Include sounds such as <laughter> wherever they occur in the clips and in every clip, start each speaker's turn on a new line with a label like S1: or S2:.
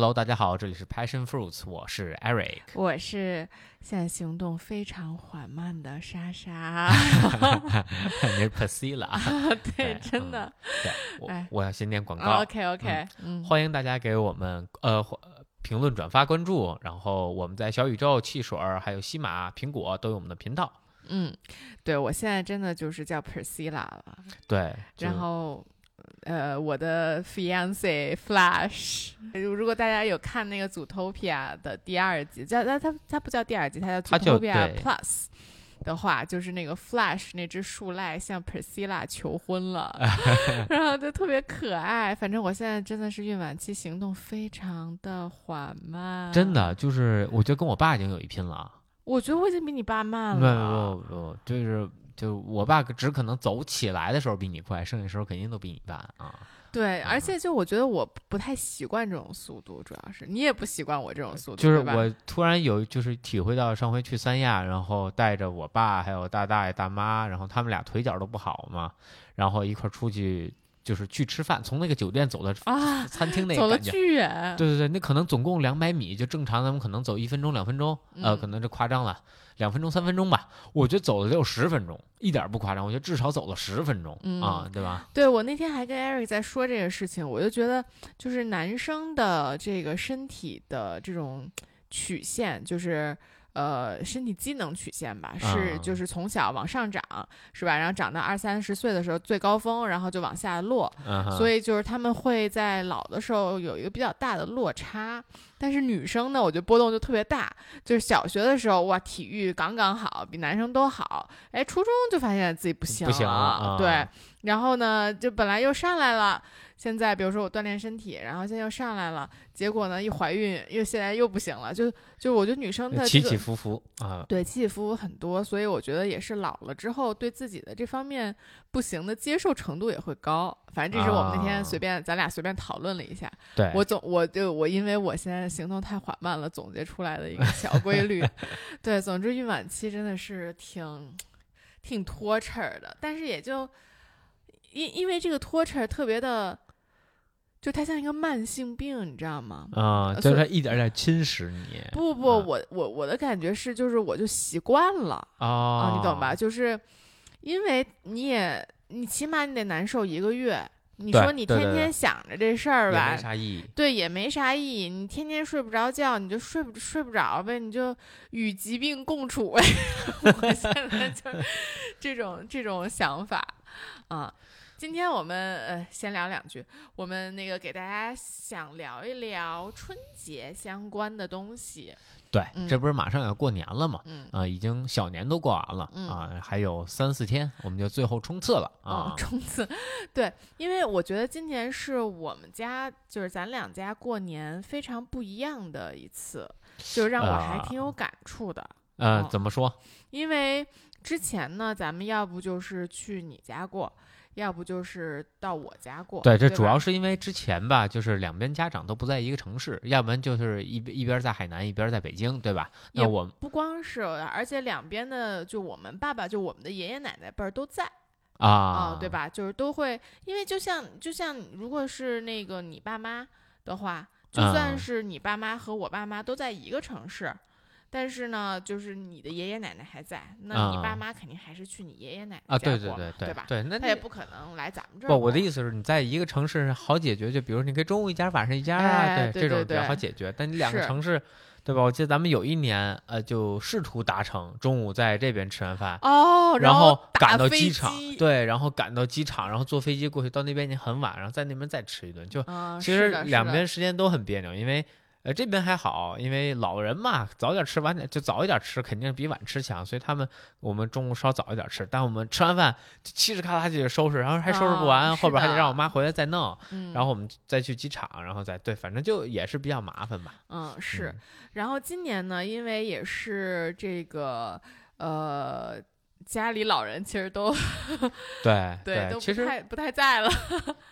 S1: Hello，大家好，这里是 Passion Fruits，我是 Eric，
S2: 我是现在行动非常缓慢的莎莎。<laughs>
S1: 你是 Priscilla，<laughs>
S2: 对，真的。
S1: 对，我
S2: 哎
S1: 我要先念广告。
S2: OK OK，嗯，
S1: 欢迎大家给我们呃或评论、转发、关注，然后我们在小宇宙、汽水儿、还有西马、苹果都有我们的频道。
S2: 嗯，对我现在真的就是叫 Priscilla 了，
S1: 对，
S2: 然后。呃，我的 fiance Flash，如如果大家有看那个《Zootopia》的第二集，叫它它它不叫第二集，它叫 Zootopia Plus 的话，就是那个 Flash 那只树赖向 Priscilla 求婚了，<laughs> 然后就特别可爱。反正我现在真的是孕晚期行动非常的缓慢，
S1: 真的就是，我觉得跟我爸已经有一拼了。
S2: 我觉得我已经比你爸慢了
S1: 不
S2: 了。
S1: 不不，就是就我爸只可能走起来的时候比你快，剩下时候肯定都比你慢啊。
S2: 对，而且就我觉得我不太习惯这种速度，主要是你也不习惯我这种速度，
S1: 就是我突然有就是体会到上回去三亚，然后带着我爸还有大大爷大妈，然后他们俩腿脚都不好嘛，然后一块儿出去就是去吃饭，从那个酒店走到
S2: 啊，
S1: 餐厅那 <laughs>
S2: 走了
S1: 个感觉。
S2: 巨远。
S1: 对对对，那可能总共两百米，就正常咱们可能走一分钟、两分钟，呃，
S2: 嗯
S1: 可能这夸张了，两分钟、三分钟吧。我觉得走了得有十分钟，一点儿不夸张。我觉得至少走了十分钟、
S2: 嗯
S1: 啊，对吧？
S2: 对我那天还跟 Eric 在说这个事情，我就觉得就是男生的这个身体的这种曲线，就是。呃，身体机能曲线吧，是
S1: 啊
S2: 就是从小往上涨，是吧？然后长到二三十岁的时候最高峰，然后就往下落。所以就是他们会在老的时候有一个比较大的落差，但是女生呢，我觉得波动就特别大。就是小学的时候，哇，体育杠杠好，比男生都好。哎，初中就发现自己不行
S1: 不行了啊
S2: 对。然后呢，就本来又上来了，现在比如说我锻炼身体，然后现在又上来了，结果呢一怀孕又现在又不行了，就就我觉得女生的这个
S1: 起起伏伏啊，
S2: 对，起起伏伏很多，所以我觉得也是老了之后对自己的这方面不行的接受程度也会高。反正这是我们那天
S1: 啊
S2: 随便、咱俩随便讨论了一下，
S1: 对，
S2: 我总我就我因为我现在行动太缓慢了，总结出来的一个小规律。<laughs> 对，总之孕晚期真的是挺挺拖扯的，但是也就因因为这个拖扯儿特别的，就它像一个慢性病，你知道吗？
S1: 啊，就是它一点点侵蚀你
S2: 不不，
S1: 啊
S2: 我我我的感觉是，就是我就习惯了。
S1: 啊
S2: 啊，你懂吧？？就是因为你也，你起码你得难受一个月。你说你天天想着这事儿
S1: 也
S2: 吧
S1: 没，啥意义。
S2: 对，也没啥意义。你天天睡不着觉，你就睡不睡不着呗，你就与疾病共处呗。<laughs> 我现在就 <laughs> 这种这种想法啊。今天我们呃先聊两句，我们那个给大家想聊一聊春节相关的东西。
S1: 对，
S2: 嗯
S1: 这不是马上要过年了嘛？
S2: 嗯，
S1: 啊，已经小年都过完了、
S2: 嗯
S1: 啊，还有三四天，我们就最后冲刺了
S2: 哦
S1: 啊，。
S2: 冲刺，对，因为我觉得今年是我们家，就是咱两家过年非常不一样的一次，就是让我还挺有感触的。
S1: 呃
S2: 哦，
S1: 怎么说？
S2: 因为之前呢，咱们要不就是去你家过，要不就是到我家过。
S1: 对，这主要是因为之前吧，就是两边家长都不在一个城市，要不然就是一边一边在海南，一边在北京，对吧？那我
S2: 不光是，而且两边的就我们爸爸，就我们的爷爷奶奶辈儿都在。
S1: 啊、
S2: 啊、对？吧？就是都会，因为就像就像如果是那个你爸妈的话，就算
S1: 嗯
S2: 是你爸妈和我爸妈都在一个城市，但是呢，就是你的爷爷奶奶还在，那你爸
S1: 嗯
S2: 妈肯定还是去你爷爷奶奶
S1: 啊，
S2: 家
S1: 对对
S2: 过嘛
S1: 对对
S2: 吧？
S1: 对，那
S2: 他也不可能来咱们这儿
S1: 不，我的意思是你在一个城市好解决，就比如你可以中午一家，晚上一家啊，
S2: 哎对
S1: 这种比较好解决。但你两个城市，对吧？我记得咱们有一年，呃，就试图达成中午在这边吃完饭，
S2: 哦，
S1: 然
S2: 后
S1: 赶到机场，
S2: 机，
S1: 对，然后赶到机场，然后坐飞机过去，到那边已经很晚，然后在那边再吃一顿，就
S2: 嗯，
S1: 其实两边时间都很别扭，因为呃这边还好，因为老人嘛，早点吃晚点就早一点吃，肯定比晚吃强，所以他们我们中午稍早一点吃，但我们吃完饭就嘁哧咔啦就得收拾，然后还收拾不完，
S2: 啊
S1: 后边还得让我妈回来再弄，
S2: 嗯，
S1: 然后我们再去机场，然后再对，反正就也是比较麻烦吧。
S2: 嗯是
S1: 嗯，
S2: 然后今年呢，因为也是这个呃。家里老人其实都
S1: 对 <laughs>
S2: 对都
S1: 其实
S2: 不太不太在了，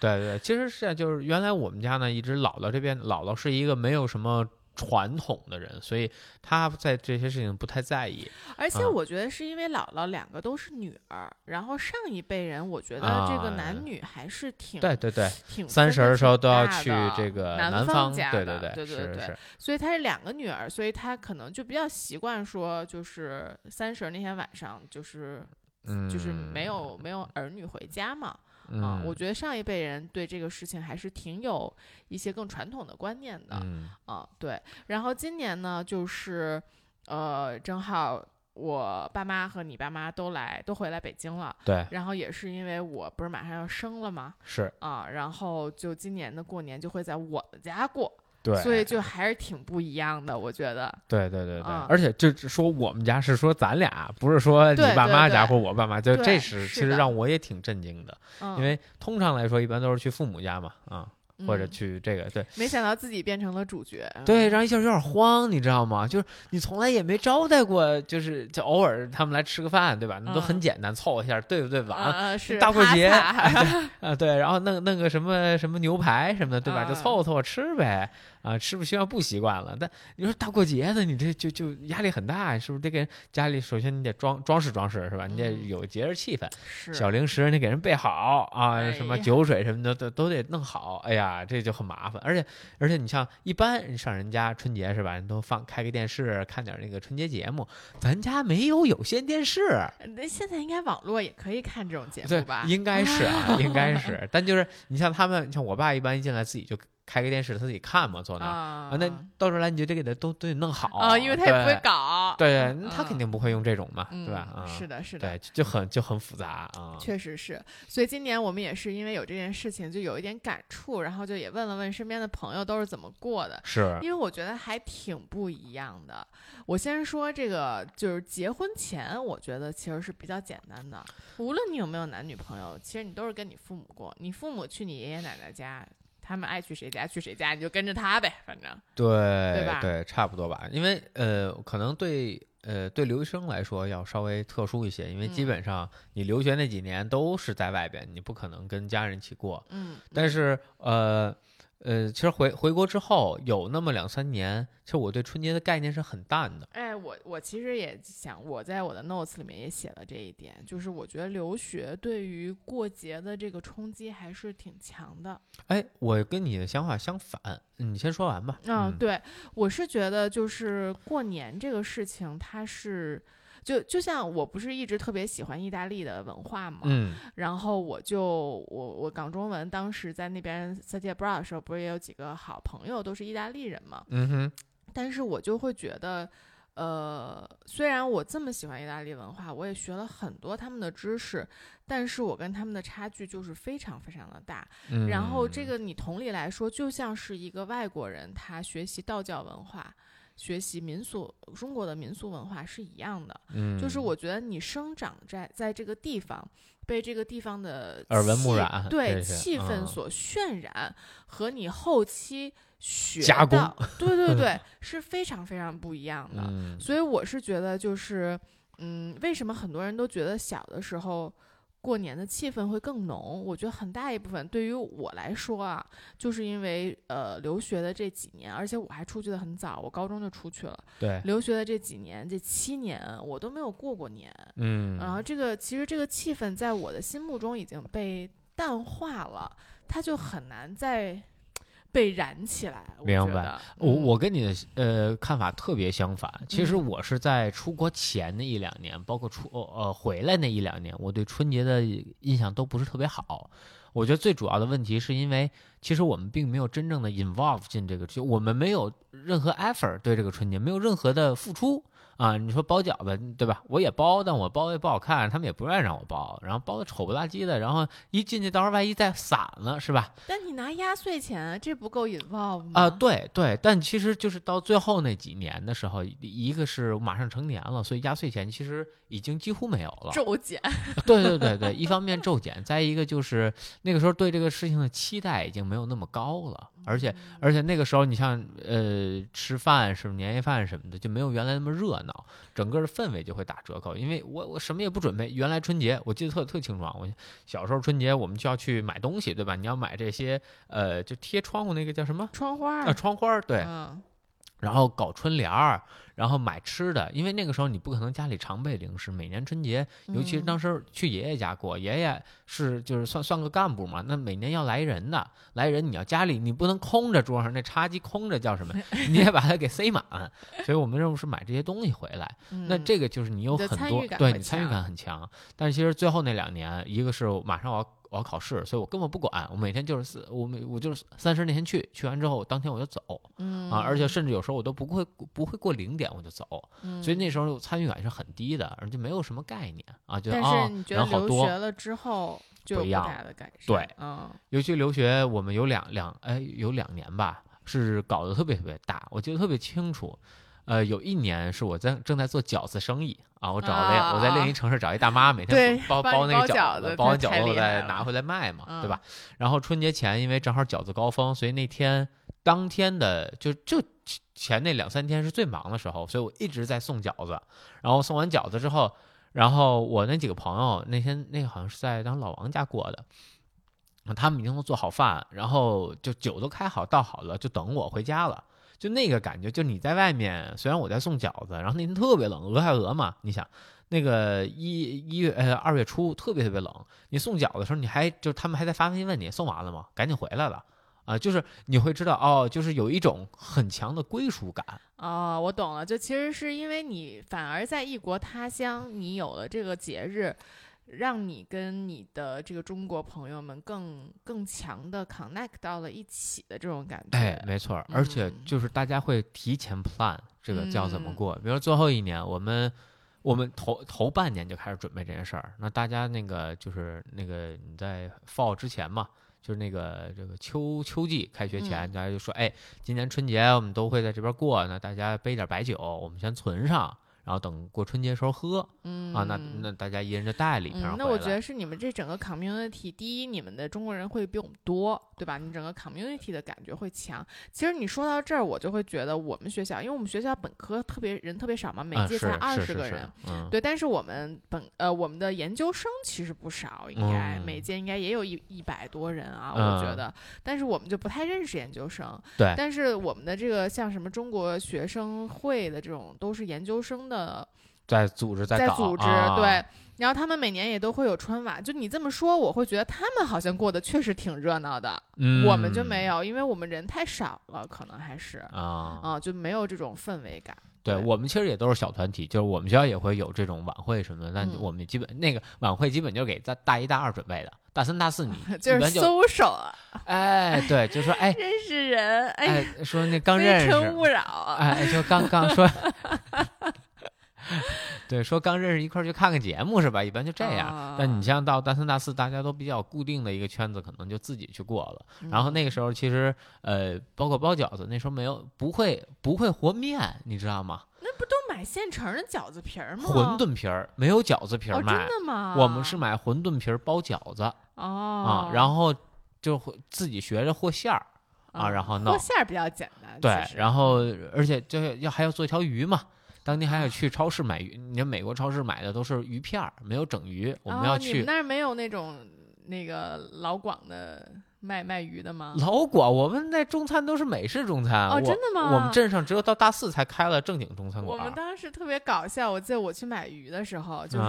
S1: 对对，其实是就是原来我们家呢一直姥姥这边，姥姥是一个没有什么传统的人，所以他在这些事情不太在意。
S2: 而且
S1: 啊
S2: 我觉得是因为姥姥两个都是女儿，然后上一辈人，我觉得这个
S1: 啊
S2: 男女还是挺
S1: 对对对，
S2: 挺
S1: 三十的时候都要去这个
S2: 南
S1: 方，
S2: 家
S1: 对
S2: 的对
S1: 对对
S2: 对
S1: 是，
S2: 所以他是两个女儿，所以他可能就比较习惯说，就是三十那天晚上，就是
S1: 嗯，
S2: 就是没有没有儿女回家嘛。啊，
S1: 嗯，
S2: 我觉得上一辈人对这个事情还是挺有一些更传统的观念的。
S1: 嗯
S2: 啊，对。然后今年呢，就是呃，正好我爸妈和你爸妈都来都回来北京了，
S1: 对
S2: 然后也是因为我不是马上要生了吗？
S1: 是，
S2: 啊，然后就今年的过年就会在我的家过，
S1: 对，
S2: 所以就还是挺不一样的，我觉得。
S1: 对对对对，
S2: 啊
S1: 而且就是说我们家是说咱俩，不是说你爸妈家或我爸妈，就这是其实让我也挺震惊的，
S2: 嗯，
S1: 因为通常来说一般都是去父母家嘛，啊，或者
S2: 嗯
S1: 去这个对。
S2: 没想到自己变成了主角。
S1: 对，
S2: 嗯
S1: 让一下有点慌，你知道吗？就是你从来也没招待过，就是就偶尔他们来吃个饭，对吧？那都很
S2: 嗯
S1: 简单，凑合一下，对不对？晚上大过节 <laughs> 啊，对，然后弄弄个什么什么牛排什么的，对吧？就
S2: 啊
S1: 凑合凑合吃呗，啊，吃不习惯不习惯了。但你说大过节的，你这就就压力很大，你是不是得给人家里首先你得装装饰装饰是吧？你得
S2: 嗯
S1: 有节日气氛，
S2: 是
S1: 小零食你给人备好啊，
S2: 哎
S1: 什么酒水什么的都都得弄好。哎呀，这就很麻烦。而且而且你像一般人上人家春节是吧？人都放开个电视看点那个春节节目，咱家没有有线电视。
S2: 那现在应该网络也可以看这种节目吧？，
S1: 应该是啊，<laughs> 应该是。但就是你像他们，像我爸一般一进来自己就开个电视，他自己看嘛，坐那儿
S2: 啊
S1: 啊，那到时候来你就得给他都都得弄好
S2: 啊，因为他也不会
S1: 对
S2: 搞。
S1: 对，
S2: 嗯
S1: 那他肯定不会用这种嘛，
S2: 嗯
S1: 对吧？啊，
S2: 是的，是的。
S1: 对，就就很就很复杂啊。
S2: 确实是，所以今年我们也是因为有这件事情，就有一点感触，然后就也问了问身边的朋友都是怎么过的，
S1: 是，
S2: 因为我觉得还挺不一样的。我先说这个，就是结婚前，我觉得其实是比较简单的，无论你有没有男女朋友，其实你都是跟你父母过，你父母去你爷爷奶奶家。他们爱去谁家去谁家，你就跟着他呗，反正
S1: 对
S2: 吧
S1: 对，差不多吧。因为呃，可能对呃对留学生来说要稍微特殊一些，因为基
S2: 嗯
S1: 本上你留学那几年都是在外边，你不可能跟家人一起过。
S2: 嗯，
S1: 但是呃呃，其实回回国之后有那么两三年，其实我对春节的概念是很淡的。
S2: 哎，我我其实也想，我在我的 notes 里面也写了这一点，就是我觉得留学对于过节的这个冲击还是挺强的。
S1: 哎，我跟你的想法相反，你先说完吧。
S2: 嗯，
S1: 嗯，
S2: 对，我是觉得就是过年这个事情，它是。就就像我不是一直特别喜欢意大利的文化嘛，
S1: 嗯
S2: 然后我就我我港中文当时在那边 study abroad 的时候，不是也有几个好朋友都是意大利人嘛，
S1: 嗯哼，
S2: 但是我就会觉得，呃，虽然我这么喜欢意大利文化，我也学了很多他们的知识，但是我跟他们的差距就是非常非常的大。
S1: 嗯
S2: 然后这个你同理来说，就像是一个外国人他学习道教文化。学习民俗中国的民俗文化是一样的，
S1: 嗯，
S2: 就是我觉得你生长在在这个地方，被这个地方的
S1: 耳闻目
S2: 气
S1: 染
S2: 对气氛
S1: 嗯。
S2: 所渲染，和你后期学
S1: 加工
S2: 到，<laughs> 对对对，<laughs> 是非常非常不一样的。
S1: 嗯。
S2: 所以我是觉得，就是嗯，为什么很多人都觉得小的时候过年的气氛会更浓？我觉得很大一部分对于我来说啊，就是因为呃留学的这几年，而且我还出去的很早，我高中就出去了。
S1: 对，
S2: 留学的这几年，这七年我都没有过过年。
S1: 嗯，
S2: 然后这个其实这个气氛在我的心目中已经被淡化了，它就很难再被燃起来。
S1: 明白我我跟你的呃看法特别相反。其实
S2: 嗯
S1: 我是在出国前那一两年，包括出呃回来那一两年，我对春节的印象都不是特别好。我觉得最主要的问题是因为，其实我们并没有真正的 involve 进这个，就我们没有任何 effort 对这个春节没有任何的付出啊。你说包饺子对吧？我也包，但我包的也不好看，他们也不愿意让我包，然后包的丑不拉几的，然后一进去到时候万一再散了是吧？
S2: 但你拿压岁钱，这不够 involve 吗？
S1: 啊、对对，但其实就是到最后那几年的时候，一一个是马上成年了，所以压岁钱其实已经几乎没有了。
S2: 骤减。<laughs>
S1: 对对对对，一方面骤减，再一个就是那个时候对这个事情的期待已经没有那么高了，而且而且那个时候你像呃吃饭什么年夜饭什么的就没有原来那么热闹，整个的氛围就会打折扣。因为我我什么也不准备，原来春节我记得特特清楚啊，我小时候春节我们就要去买东西，对吧？你要买这些呃就贴窗户那个叫什么？
S2: 窗花儿
S1: 啊，窗花儿，对，
S2: 嗯
S1: 然后搞春联儿，然后买吃的，因为那个时候你不可能家里常备零食。每年春节，尤其是当时去爷爷家过，爷爷是就是算算个干部嘛，那每年要来人的，来人你要家里你不能空着桌上那茶几空着叫什么？<laughs> 你也把它给塞满。所以我们任务是买这些东西回来。那这个就是你有很多对你参与感很强。但是其实最后那两年，一个是马上我要。我要考试，所以我根本不管。我每天就是四，我每我就是三十那天去，去完之后当天我就走，
S2: 嗯。
S1: 啊，而且甚至有时候我都不会不会过零点我就走，所以那时候参与感是很低的，而且没有什么概念。啊，就
S2: 啊人好
S1: 多。留
S2: 学了之后就不
S1: 一样。
S2: 的改善，
S1: 对，
S2: 嗯，
S1: 尤其留学，我们有两两哎有两年吧，是搞得特别特别大，我记得特别清楚。呃，有一年是我在正在做饺子生意啊，我找了我在另一城市找一大妈，每天包包那个饺
S2: 子，
S1: 包完饺子我再拿回来卖嘛，对吧？然后春节前因为正好饺子高峰，所以那天当天的就就前那两三天是最忙的时候，所以我一直在送饺子。然后送完饺子之后，然后我那几个朋友那天那个好像是在当老王家过的，他们已经都做好饭，然后就酒都开好倒好了，就等我回家了。就那个感觉，就你在外面，虽然我在送饺子，然后那天特别冷，俄亥俄嘛，你想，那个一一月呃二月初特别特别冷，你送饺子的时候，你还就他们还在发微信问你送完了吗？赶紧回来了啊！就是你会知道哦，就是有一种很强的归属感
S2: 哦，我懂了，就其实是因为你反而在异国他乡，你有了这个节日。让你跟你的这个中国朋友们更更强的 connect 到了一起的这种感觉，
S1: 哎，没错，而且就是大家会提前 plan 这个叫怎么过，比如最后一年，我们我们头头半年就开始准备这件事儿，那大家那个就是那个你在 fall 之前嘛，就是那个这个秋秋季开学前，大家就说，哎，今年春节我们都会在这边过，那大家备点白酒，我们先存上。然后等过春节时候喝，
S2: 嗯
S1: 啊，那那大家一人就带了一瓶
S2: 那我觉得是你们这整个 community，第一，你们的中国人会比我们多，对吧？你整个 community 的感觉会强。其实你说到这儿，我就会觉得我们学校，因为我们学校本科特别人特别少嘛，每届才二十个人，对。但是我们本呃我们的研究生其实不少，应该每届应该也有一一百多人啊，我觉得。但是我们就不太认识研究生，
S1: 对。
S2: 但是我们的这个像什么中国学生会的这种，都是研究生的。呃，
S1: 在组织
S2: 在组织对，然
S1: 后
S2: 他们每年也都会有春晚。就你这么说，我会觉得他们好像过得确实挺热闹的。
S1: 嗯，
S2: 我们就没有，因为我们人太少了，可能还是
S1: 啊
S2: 啊，就没有这种氛围感。
S1: 对我们其实也都是小团体，就是我们学校也会有这种晚会什么的，但我们基本那个晚会基本就给大大一大二准备的，大三大四你 <laughs>
S2: 就是搜手
S1: 啊。哎，对，就说 <laughs> 哎，
S2: 认识人，哎，
S1: 说那刚认识，
S2: 勿扰，
S1: 哎，就刚刚说。<laughs> <laughs> 对，说刚认识一块儿去看看节目是吧？一般就这样。但你像到大三、大四，大家都比较固定的一个圈子，可能就自己去过了。然后那个时候，其实呃，包括包饺子，那时候没有不会不会和面，你知道吗？
S2: 那不都买现成的饺子皮儿吗？
S1: 馄饨皮儿没有饺子皮儿卖，
S2: 真的吗？
S1: 我们是买馄饨皮儿包饺子
S2: 哦
S1: 啊，然后就自己学着和馅儿啊，然后弄
S2: 和馅儿比较简单。
S1: 对，然后而且就要还要做一条鱼嘛。当天还要去超市买鱼，你看美国超市买的都是鱼片儿，没有整鱼。我们要去。你
S2: 们那儿没有那种那个老广的卖卖鱼的吗？
S1: 老广，我们那中餐都是美式中餐。
S2: 哦，真的吗？
S1: 我们镇上只有到大四才开了正经中餐馆。
S2: 我们当时特别搞笑，我记得我去买鱼的时候，就是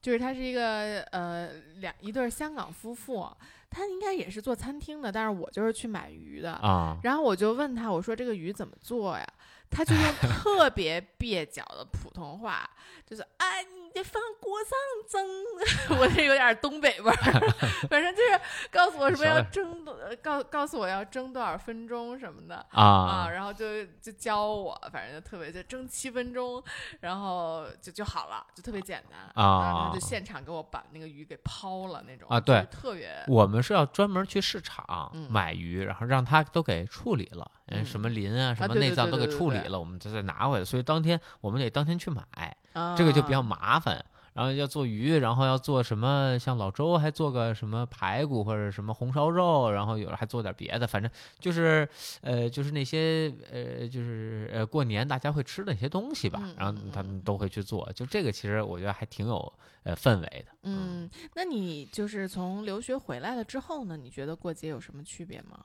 S2: 就是他是一个呃两一对香港夫妇，他应该也是做餐厅的，但是我就是去买鱼的
S1: 啊。
S2: 然后我就问他，我说这个鱼怎么做呀？他就用特别蹩脚的普通话，就是哎，你得放锅上蒸，<laughs> 我这有点东北味儿，<laughs> 反正就是告诉我什么要蒸多，告告诉我要蒸多少分钟什么的。
S1: 啊。
S2: 啊，然后就就教我，反正就特别就蒸七分钟，然后就就好了，就特别简单。啊，然后就现场给我把那个鱼给抛了那种
S1: 啊，对，
S2: 特别，
S1: 我们是要专门去市场买鱼，然后让他都给处理了。嗯，什么鳞啊，什么内脏都给处理了，我们再再拿回来。所以当天我们得当天去买，这个就比较麻烦。然后要做鱼，然后要做什么？像老周还做个什么排骨或者什么红烧肉，然后有的还做点别的，反正就是呃，就是那些呃，就是呃，过年大家会吃的那些东西吧。然后他们都会去做，就这个其实我觉得还挺有呃氛围的。
S2: 嗯，那你就是从留学回来了之后呢？你觉得过节有什么区别吗？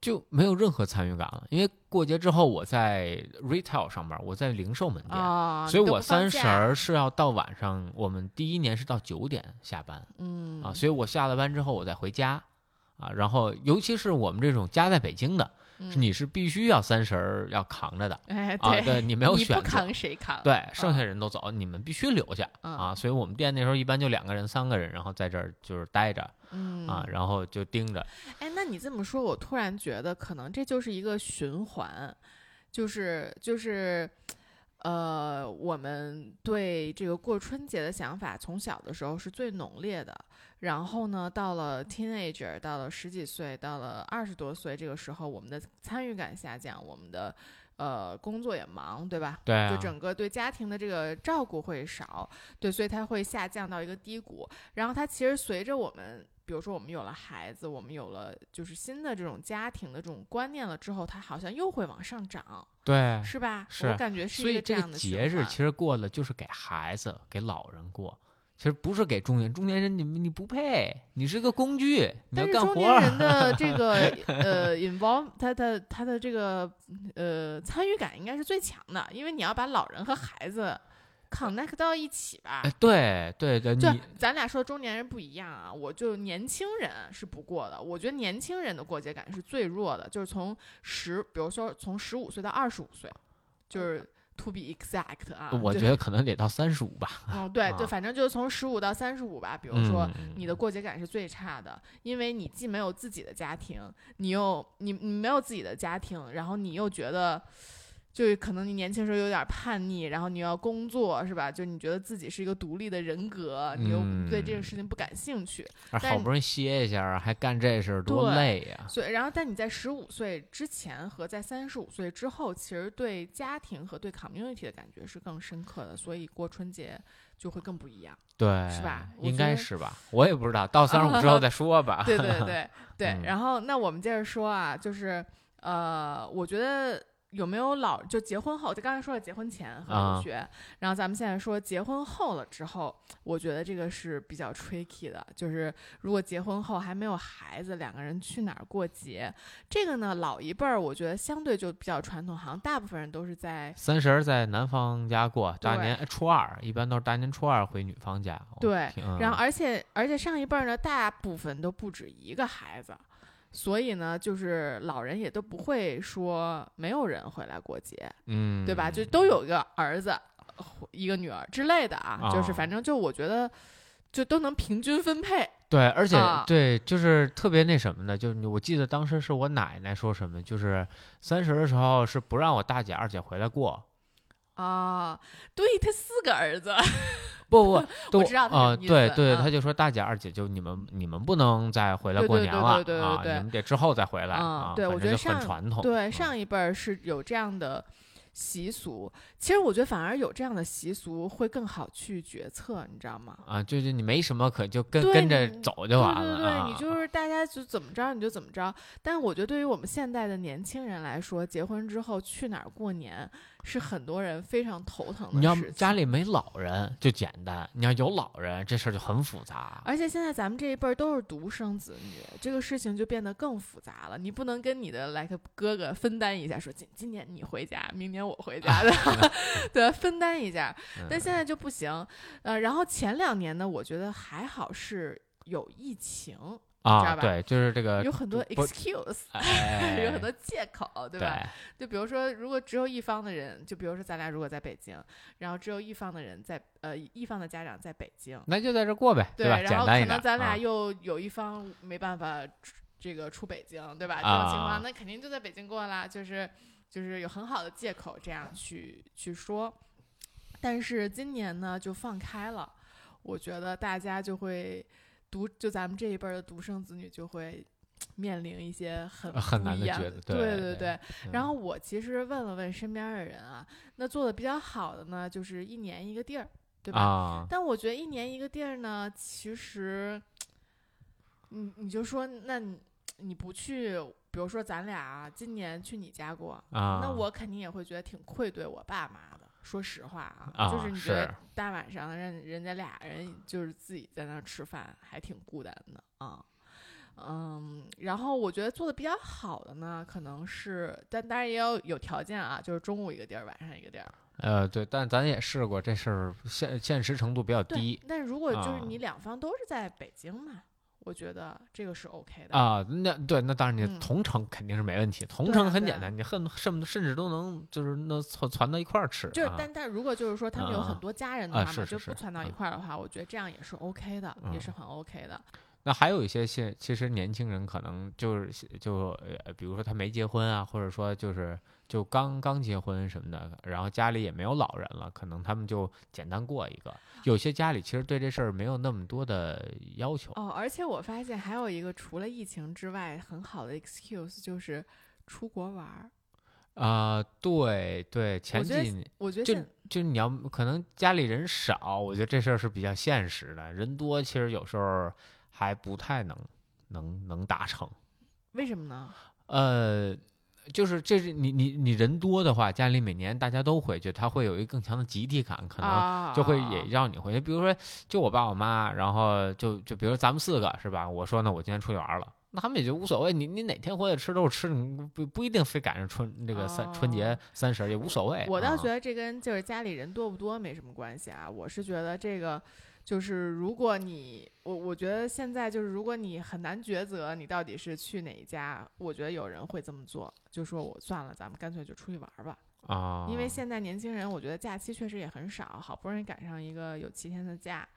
S1: 就没有任何参与感了。因为过节之后我在 retail 上班，我在零售门店，
S2: 啊，
S1: 所以我三十儿是要到晚上，我们第一年是到九点下班
S2: 嗯
S1: 啊，所以我下了班之后我再回家啊，然后尤其是我们这种家在北京的，
S2: 嗯
S1: 是你是必须要三十儿要扛着的
S2: 哎
S1: 啊，
S2: 对，
S1: 你没有
S2: 你不
S1: 选择。
S2: 扛谁扛？
S1: 对，剩下人都走，你们必须留下
S2: 嗯
S1: 啊！所以我们店那时候一般就两个人、三个人，然后在这儿就是待着
S2: 嗯
S1: 啊，然后就盯着。
S2: 哎，那你这么说，我突然觉得可能这就是一个循环，就是就是，呃，我们对这个过春节的想法，从小的时候是最浓烈的。然后呢，到了 teenager，到了十几岁，到了二十多岁，这个时候我们的参与感下降，我们的呃工作也忙，对吧？
S1: 对啊，
S2: 就整个对家庭的这个照顾会少，对，所以它会下降到一个低谷。然后它其实随着我们，比如说我们有了孩子，我们有了就是新的这种家庭的这种观念了之后，它好像又会往上涨，
S1: 对，
S2: 是吧？
S1: 是
S2: 我感觉是一个这样的
S1: 节日其实过了就是给孩子、给老人过，其实不是给中年中年人，你你不配，你是个工具，你要
S2: 但是中
S1: 干活儿。
S2: 年人的这个 <laughs> 呃 involve 他的他的这个呃参与感应该是最强的，因为你要把老人和孩子 connect 到一起吧。
S1: 哎，对对对，
S2: 就咱俩说中年人不一样啊，我就年轻人是不过的。我觉得年轻人的过节感是最弱的，就是从十，比如说从十五岁到二十五岁，就是 to be exact 啊。
S1: 我觉得可能得到三十五吧。
S2: 嗯，对，就
S1: 啊
S2: 反正就是从十五到三十五吧。比如说，
S1: 嗯
S2: 你的过节感是最差的，因为你既没有自己的家庭，你又你你没有自己的家庭，然后你又觉得。就是可能你年轻时候有点叛逆，然后你要工作是吧？就你觉得自己是一个独立的人格，你又对这个
S1: 嗯
S2: 事情不感兴趣，
S1: 好不容易歇一下儿，还干这事儿，多累呀！
S2: 所以然后但你在十五岁之前和在三十五岁之后，其实对家庭和对 community 的感觉是更深刻的，所以过春节就会更不一样。
S1: 对，
S2: 是吧
S1: 应该是吧？我也不知道，到三十五之后再说吧。<laughs>
S2: 对对对对，<laughs>
S1: 嗯
S2: 然后那我们接着说啊，就是呃，我觉得有没有老就结婚后，就刚才说了结婚前和
S1: 啊
S2: 留学，然后咱们现在说结婚后了之后，我觉得这个是比较 tricky 的，就是如果结婚后还没有孩子，两个人去哪儿过节，这个呢老一辈儿我觉得相对就比较传统，好像大部分人都是在
S1: 三十儿在男方家过，大年哎初二一般都是大年初二回女方家。
S2: 对
S1: 听，
S2: 然后
S1: 嗯
S2: 而且而且上一辈儿呢，大部分都不止一个孩子，所以呢，就是老人也都不会说没有人回来过节，
S1: 嗯，
S2: 对吧？就都有一个儿子，一个女儿之类的啊，就是
S1: 啊
S2: 反正就我觉得就都能平均分配。
S1: 对，而且、
S2: 啊
S1: 对，就是特别那什么的，就是我记得当时是我奶奶说什么，就是三十的时候是不让我大姐、二姐回来过。
S2: 啊，对他四个儿子，
S1: 不 <laughs> 不，我
S2: 知道他
S1: 啊、对对，
S2: 啊
S1: 他就说大姐、二姐就你们你们不能再回来过年了
S2: 对对对
S1: 啊，你们得之后再回来
S2: 嗯
S1: 啊。
S2: 对我觉得上
S1: 很传统。
S2: 对
S1: 嗯
S2: 上一辈儿是有这样的习俗，其实我觉得反而有这样的习俗会更好去决策，你知道吗？
S1: 啊，就是你没什么可就跟跟着走就完了
S2: 对对对，
S1: 啊。
S2: 你就是大家就怎么着你就怎么着。但我觉得对于我们现代的年轻人来说，结婚之后去哪儿过年是很多人非常头疼
S1: 你要
S2: 的事情。
S1: 家里没老人就简单，你要有老人，这事儿就很复杂。
S2: 而且现在咱们这一辈儿都是独生子女，这个事情就变得更复杂了。你不能跟你的 like 哥哥分担一下，说今今年你回家，明年我回家的 <laughs> <laughs> 对，分担一下。但
S1: 嗯
S2: 现在就不行。呃，然后前两年呢，我觉得还好是有疫情，知
S1: 啊，对，就是这个
S2: 有很多 excuse，
S1: 哎，<laughs>
S2: 有很多借口，对
S1: 对
S2: 吧？就比如说，如果只有一方的人，就比如说咱俩如果在北京，然后只有一方的人在呃一方的家长在北京，
S1: 那就在这过呗，
S2: 对，
S1: 吧？
S2: 然后可。能咱俩
S1: 啊
S2: 又有一方没办法出这个出北京，对吧？这
S1: 啊
S2: 种情况，那肯定就在北京过啦，就是就是有很好的借口这样去去说。但是今年呢，就放开了，我觉得大家就会独，就咱们这一辈儿的独生子女就会面临一些很
S1: 呃很难的抉择
S2: 对
S1: 对对
S2: 对对。
S1: 嗯
S2: 然后我其实问了问身边的人啊，那做的比较好的呢，就是一年一个地儿，对吧？
S1: 啊，
S2: 但我觉得一年一个地儿呢，其实，你你就说，那你你不去，比如说咱俩今年去你家过，
S1: 啊，
S2: 那我肯定也会觉得挺愧对我爸妈的。说实话啊，
S1: 啊
S2: 就是你觉得大晚上让人家俩人就是自己在那儿吃饭，还挺孤单的啊。嗯，然后我觉得做的比较好的呢，可能是，但当然也有有条件啊，就是中午一个地儿，晚上一个地儿。
S1: 呃，对，但咱也试过，这事儿现现实程度比较低，
S2: 但如果就是
S1: 啊
S2: 你两方都是在北京嘛，我觉得这个是 OK 的。
S1: 啊。那对，那当然你
S2: 嗯
S1: 同城肯定是没问题，同城很简单，你恨甚甚至都能就是那攒攒到一块儿吃
S2: 就是
S1: 啊，
S2: 但但如果就是说他们有
S1: 啊
S2: 很多家人的
S1: 啊
S2: 话嘛，
S1: 是是是
S2: 就不攒到一
S1: 嗯
S2: 块儿的话，我觉得这样也是 OK 的，也
S1: 嗯
S2: 是很 OK 的。
S1: 那还有一些现其实年轻人可能就是就呃，比如说他没结婚啊，或者说就是就刚刚结婚什么的，然后家里也没有老人了，可能他们就简单过一个。有些家里其实对这事儿没有那么多的要求。
S2: 哦，而且我发现还有一个除了疫情之外很好的 excuse 就是出国玩儿。
S1: 啊、对对，前几年就
S2: 我觉得就
S1: 就你要可能家里人少，我觉得这事儿是比较现实的。人多其实有时候还不太能能能达成。
S2: 为什么呢？
S1: 呃，就是这是你你你人多的话，家里每年大家都回去，他会有一个更强的集体感，可能
S2: 啊，
S1: 就会也让你回去。比如说，就我爸我妈，然后就就比如咱们四个是吧？我说呢，我今天出去玩了。那他们也就无所谓，你你哪天回来吃都是吃，你不不一定非赶上春这个三、春节
S2: 哦
S1: 三十儿也无所谓。
S2: 我倒
S1: 啊
S2: 觉得这跟就是家里人多不多没什么关系啊。我是觉得这个就是如果你我我觉得现在就是如果你很难抉择你到底是去哪一家，我觉得有人会这么做，就说我算了，咱们干脆就出去玩儿吧。
S1: 啊，
S2: 因为现在年轻人，我觉得假期确实也很少，好不容易赶上一个有七天的假，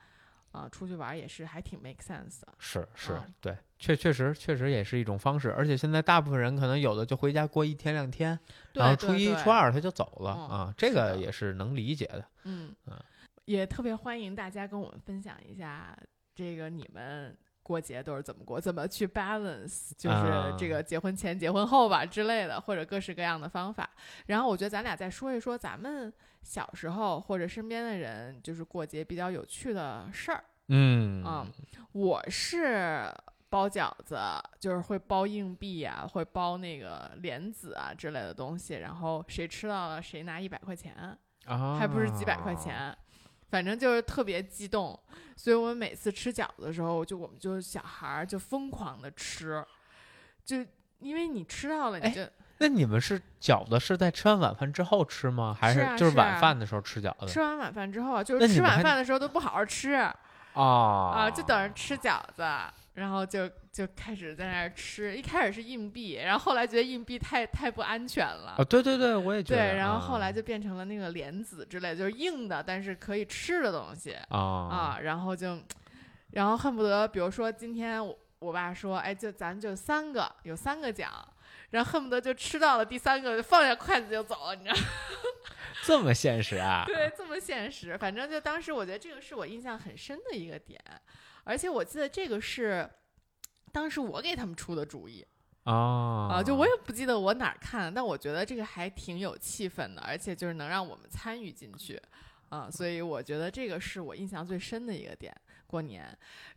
S2: 啊、出去玩儿也是还挺 make sense 的。
S1: 是是、
S2: 嗯
S1: 对，确确实确实也是一种方式，而且现在大部分人可能有的就回家过一天两天，然后初一初二他就走了、
S2: 嗯
S1: 啊，这个也是能理解的。
S2: 嗯
S1: 嗯，
S2: 也特别欢迎大家跟我们分享一下这个你们过节都是怎么过，怎么去 balance，就是
S1: 啊
S2: 这个结婚前、结婚后吧之类的，或者各式各样的方法。然后我觉得咱俩再说一说咱们小时候或者身边的人，就是过节比较有趣的事儿。
S1: 嗯
S2: 嗯，我是。包饺子就是会包硬币啊，会包那个莲子啊之类的东西，然后谁吃到了谁拿一百块钱。
S1: 啊，
S2: 还不是几百块钱，反正就是特别激动。所以我们每次吃饺子的时候，就我们就小孩儿就疯狂的吃，就因为你吃到了，你
S1: 哎
S2: 就
S1: 那你们是饺子是在吃完晚饭之后吃吗？还
S2: 是啊
S1: 就是晚
S2: 啊
S1: 饭的时候吃饺子
S2: 吃完晚饭之后啊，就是吃晚饭的时候都不好好吃啊，
S1: 啊
S2: 就等着吃饺子。然后就就开始在那儿吃，一开始是硬币，然后后来觉得硬币太太不安全了，
S1: 啊，对对对，我也觉得。
S2: 对，然后后来
S1: 啊
S2: 就变成了那个莲子之类，就是硬的，但是可以吃的东西。
S1: 啊
S2: 啊，然后就，然后恨不得，比如说今天我我爸说，哎，就咱就三个，有三个奖，然后恨不得就吃到了第三个，就放下筷子就走了，你知道吗？<laughs>
S1: 这么现实啊？
S2: 对，这么现实。反正就当时我觉得这个是我印象很深的一个点，而且我记得这个是当时我给他们出的主意
S1: 啊
S2: 啊，就我也不记得我哪儿看，但我觉得这个还挺有气氛的，而且就是能让我们参与进去。啊，所以我觉得这个是我印象最深的一个点，过年。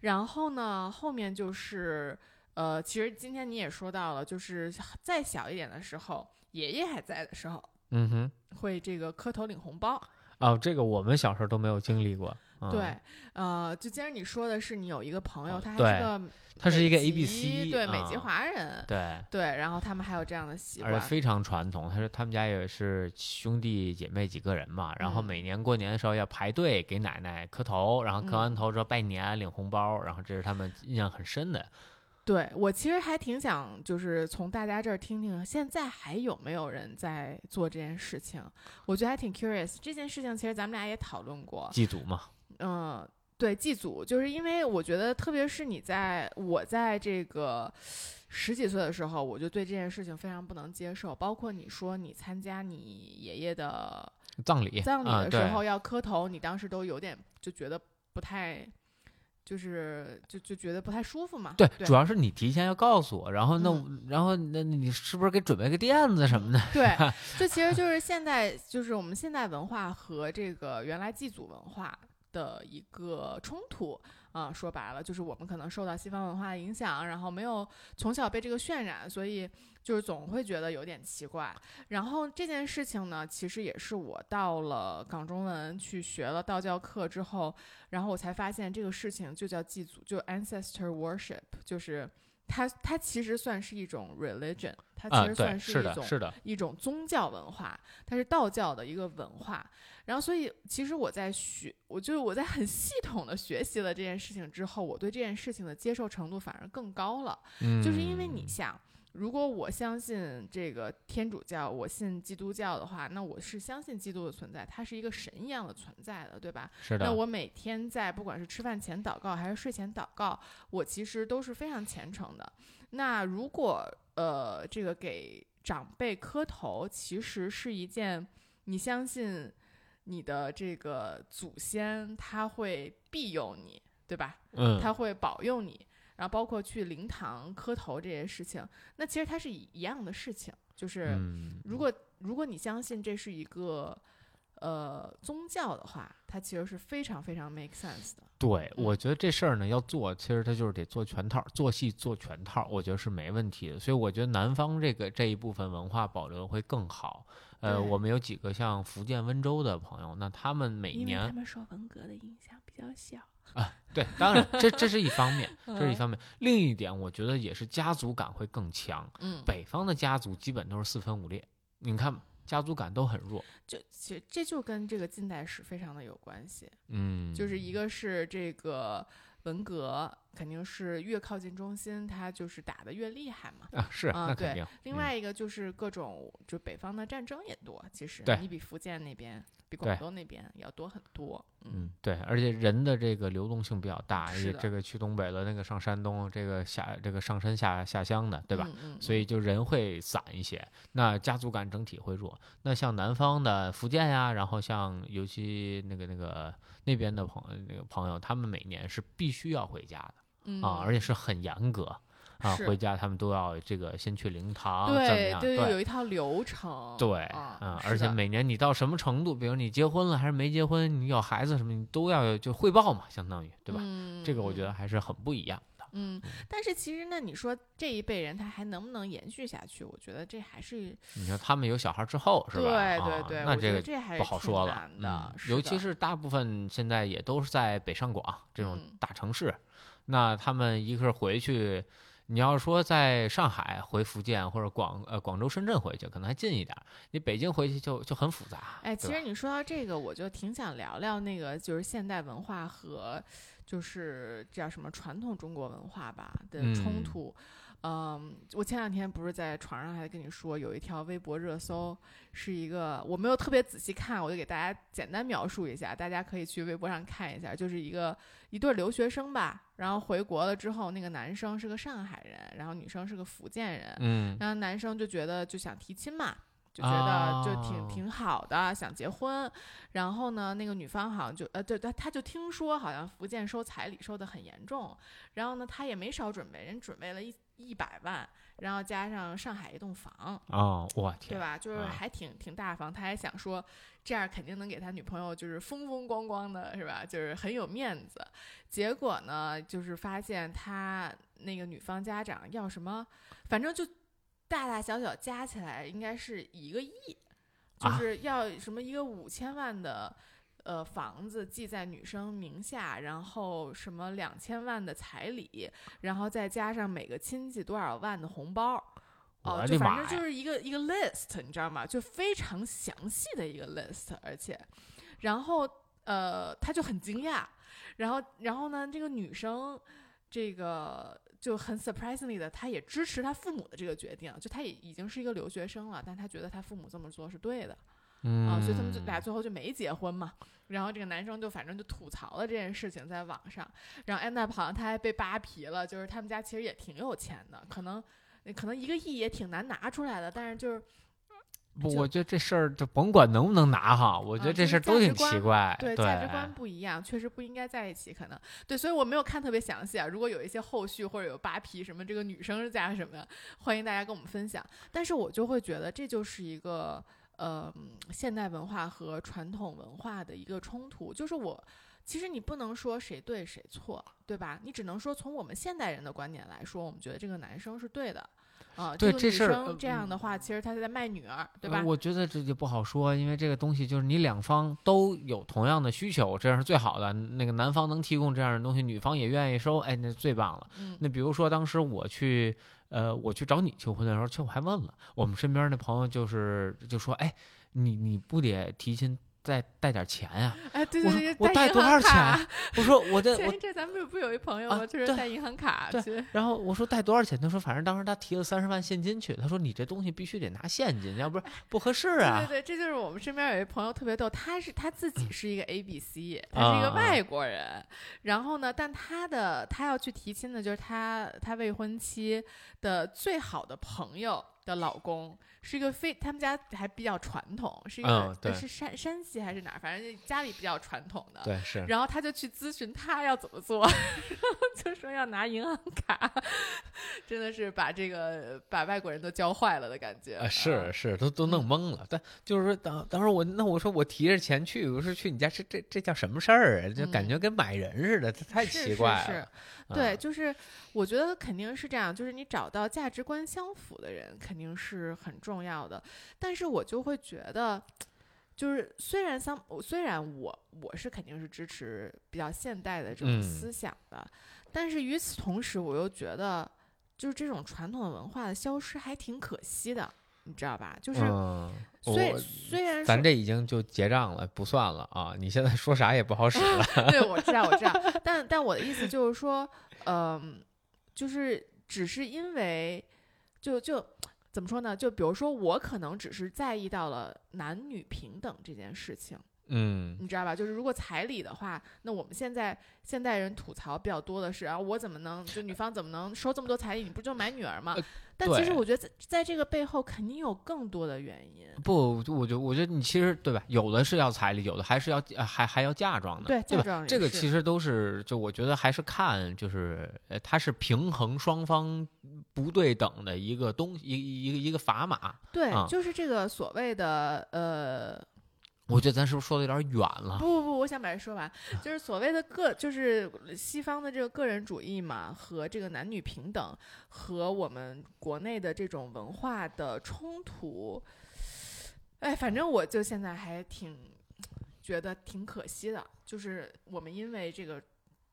S2: 然后呢，后面就是，呃，其实今天你也说到了，就是再小一点的时候，爷爷还在的时候，
S1: 嗯哼，
S2: 会这个磕头领红包。
S1: 哦，这个我们小时候都没有经历过。嗯、
S2: 对，，呃，就既然你说的是你有一个朋友，他还是个
S1: 他是一个 A B C，
S2: 对，美籍
S1: 啊
S2: 华人，
S1: 对，
S2: 对，然后他们还有这样的习惯，
S1: 而且非常传统。他说他们家也是兄弟姐妹几个人嘛，然后
S2: 嗯
S1: 每年过年的时候要排队给奶奶磕头，然后磕完
S2: 嗯
S1: 头之后拜年领红包，然后这是他们印象很深的。
S2: 对我其实还挺想，就是从大家这儿听听，现在还有没有人在做这件事情？我觉得还挺 curious。这件事情其实咱们俩也讨论过，
S1: 祭祖嘛，
S2: 嗯，对，祭祖，就是因为我觉得，特别是你在我在这个十几岁的时候，我就对这件事情非常不能接受。包括你说你参加你爷爷的
S1: 葬礼，
S2: 葬礼的时候要磕头，你当时都有点就觉得不太。就是就就觉得不太舒服嘛，
S1: 对，
S2: 对
S1: 主要是你提前要告诉我，然后那、
S2: 嗯
S1: 然后那你是不是给准备个垫子什么的？
S2: 对，<laughs> 这其实就是现在，就是我们现代文化和这个原来祭祖文化的一个冲突啊、说白了，就是我们可能受到西方文化的影响，然后没有从小被这个渲染，所以就是总会觉得有点奇怪。然后这件事情呢，其实也是我到了港中文去学了道教课之后，然后我才发现这个事情就叫祭祖，就 ancestor worship，就是它它其实算是一种 religion，它
S1: 啊，
S2: 其实
S1: 算，是
S2: 一种、一种宗教文化，它是道教的一个文化。然后，所以其实我在学，我就是我在很系统的学习了这件事情之后，我对这件事情的接受程度反而更高了。
S1: 嗯，
S2: 就是因为你想，如果我相信这个天主教，我信基督教的话，那我是相信基督的存在，它是一个神一样的存在的，对吧？
S1: 是的，
S2: 那我每天在不管是吃饭前祷告还是睡前祷告，我其实都是非常虔诚的。那如果呃这个给长辈磕头，其实是一件你相信你的这个祖先他会庇佑你，对吧？
S1: 嗯，
S2: 他会保佑你。然后包括去灵堂磕头这些事情，那其实它是一一样的事情，就是
S1: 嗯，
S2: 如果如果你相信这是一个呃宗教的话，它其实是非常非常 make sense 的。
S1: 对，
S2: 嗯
S1: 我觉得这事儿呢要做，其实它就是得做全套，做戏做全套，我觉得是没问题的。所以我觉得南方这个这一部分文化保留的会更好。呃，我们有几个像福建温州的朋友，那他们每年
S2: 他们受文革的影响比较小啊。
S1: 对，当然这这是一方面，<laughs> 这是一
S2: 嗯
S1: 方面。另一点，我觉得也是家族感会更强。
S2: 嗯，
S1: 北方的家族基本都是四分五裂，你看家族感都很弱。
S2: 就其实这就跟这个近代史非常的有关系，
S1: 嗯，
S2: 就是一个是这个文革肯定是越靠近中心，它就是打得越厉害嘛。
S1: 啊，是
S2: 啊对另外一个就是各种就北方的战争也多，其实你比福建那边、比广东那边要多很多。嗯，
S1: 嗯，对，而且人的这个流动性比较大，也这个去东北了，那个上山东，这个下这个上山下下乡的，对吧？
S2: 嗯？嗯，
S1: 所以就人会散一些，那家族感整体会弱。那像南方的福建呀，然后像尤其那个那个那边的朋那个朋友，他们每年是必须要回家的
S2: 嗯
S1: 啊，而且是很严格啊，回家他们都要这个先去灵堂，怎么样？
S2: 对对，有一套流程。
S1: 对，
S2: 啊
S1: 嗯，而且每年你到什么程度，比如你结婚了还是没结婚，你有孩子什么，你都要就汇报嘛，相当于对吧？
S2: 嗯，
S1: 这个我觉
S2: 嗯
S1: 得还是很不一样的。
S2: 嗯，但是其实那，你说这一辈人他还能不能延续下去？我觉得这还是
S1: 你说他们有小孩之后是吧？
S2: 对
S1: 啊
S2: 对对，
S1: 那这个
S2: 这还是挺
S1: 好说了
S2: 难，的
S1: 嗯，尤其是大部分现在也都是在北上广这种
S2: 嗯
S1: 大城市，那他们一个是回去，你要说在上海回福建或者广呃广州、深圳回去，可能还近一点，你北京回去就就很复杂。
S2: 哎，其实你说到这个，我就挺想聊聊那个，就是现代文化和就是叫什么传统中国文化吧的冲
S1: 嗯
S2: 突。嗯，我前两天不是在床上还跟你说，有一条微博热搜，是一个我没有特别仔细看，我就给大家简单描述一下，大家可以去微博上看一下，就是一个一对留学生吧，然后回国了之后，那个男生是个上海人，然后女生是个福建人，
S1: 嗯
S2: 然后男生就觉得就想提亲嘛，就觉得就挺、
S1: 哦
S2: 挺好的，想结婚。然后呢，那个女方好像就呃，对，他他就听说好像福建收彩礼收的很严重，然后呢，他也没少准备，人准备了一一百万，然后加上上海一栋房。
S1: 哦，我天，
S2: 对吧？就是
S1: 啊
S2: 还挺挺大方，他还想说，这样肯定能给他女朋友就是风风光光的，是吧？就是很有面子。结果呢，就是发现他那个女方家长要什么，反正就大大小小加起来应该是一个亿，就
S1: 啊
S2: 是要什么一个五千万的。呃，房子记在女生名下，然后什么两千万的彩礼，然后再加上每个亲戚多少万的红包，哦，
S1: 我
S2: 就反正就！是一个一个 list，你知道吗？就非常详细的一个 list，而且，然后呃，他就很惊讶，然后然后呢，这个女生这个就很 surprisingly 的，他也支持他父母的这个决定，就他也已经是一个留学生了，但他觉得他父母这么做是对的
S1: 嗯
S2: 啊，所以他们就俩最后就没结婚嘛。然后这个男生就反正就吐槽了这件事情在网上，然后 end up 好像他还被扒皮了，就是他们家其实也挺有钱的，可能可能一个亿也挺难拿出来的，但是就是
S1: 不，我觉得这事儿就甭管能不能拿哈，我觉得这事儿都挺奇怪。
S2: 对
S1: 对
S2: 价值观不一样，确实不应该在一起，可能对，所以我没有看特别详细啊。如果有一些后续或者有扒皮什么这个女生是家什么的，欢迎大家跟我们分享。但是我就会觉得这就是一个呃现代文化和传统文化的一个冲突，就是我。其实你不能说谁对谁错，对吧？你只能说从我们现代人的观点来说，我们觉得这个男生是对的，啊，
S1: 对这事儿
S2: 这样的话，其实他是在卖女儿，对吧？
S1: 呃我觉得这就不好说，因为这个东西就是你两方都有同样的需求，这样是最好的。那个男方能提供这样的东西，女方也愿意收，哎，那最棒了。
S2: 嗯
S1: 那比如说当时我去，呃，我去找你求婚的时候，其实我还问了我们身边的朋友，就是就说，哎，你你不得提亲再带点钱呀、
S2: 哎，对对对，
S1: 我带多少钱
S2: 卡？<laughs>
S1: 我说我这我
S2: 前一阵咱们不不有一朋友
S1: 啊
S2: 吗？就是带银行卡去。
S1: 然后我说带多少钱？他说反正当时他提了三十万现金去。他说你这东西必须得拿现金，要不然不合适啊。
S2: 对对对，这就是我们身边有一朋友特别逗，他是他自己是一个 A B C，<clears throat> 他是一个
S1: 啊
S2: 外国人，然后呢，但他的他要去提亲的，就是他他未婚妻的最好的朋友的老公，是一个非他们家还比较传统，是一个、是山山西还是哪儿，反正家里比较传统的。
S1: 对，是
S2: 然后他就去咨询他要怎么做，<laughs> 然后就说要拿银行卡，<laughs> 真的是把这个把外国人都教坏了的感觉。
S1: 啊，是是，都都弄
S2: 嗯
S1: 懵了。但就是说，当当时我那我说我提着钱去，我说去你家，这这这叫什么事儿啊？就感
S2: 嗯
S1: 觉跟买人似的，这太奇
S2: 是是是
S1: 怪了。
S2: 对，
S1: 啊
S2: 就是我觉得肯定是这样，就是你找到价值观相符的人肯定是很重要的。但是我就会觉得，就是虽然相，虽然我我是肯定是支持比较现代的这种
S1: 嗯
S2: 思想的，但是与此同时，我又觉得就是这种传统的文化的消失还挺可惜的，你知道吧？就是
S1: 嗯，
S2: 虽、
S1: 我
S2: 虽然
S1: 咱这已经就结账了，不算了啊！你现在说啥也不好使了。<laughs>
S2: 对，我知道，我知道，<laughs> 但但我的意思就是说，嗯、就是只是因为，就就怎么说呢？就比如说，我可能只是在意到了男女平等这件事情，
S1: 嗯
S2: 你知道吧？就是如果彩礼的话，那我们现在现代人吐槽比较多的是啊，我怎么能就女方怎么能收这么多彩礼？你不就买女儿吗？
S1: 呃
S2: 但其实我觉得在在这个背后肯定有更多的原因。
S1: 不，我觉得我觉得你其实对吧？有的是要彩礼，有的还是要呃还还要嫁妆的，
S2: 对嫁
S1: 妆？这个其实都是就我觉得还是看就是呃，它是平衡双方不对等的一个东西，一一个一个砝码。
S2: 对，
S1: 啊
S2: 就是这个所谓的呃
S1: 我觉得咱是不是说的有点远了？
S2: 不不不，我想把这说完，就是所谓的个，就是西方的这个个人主义嘛，和这个男女平等，和我们国内的这种文化的冲突，哎，反正我就现在还挺觉得挺可惜的，就是我们因为这个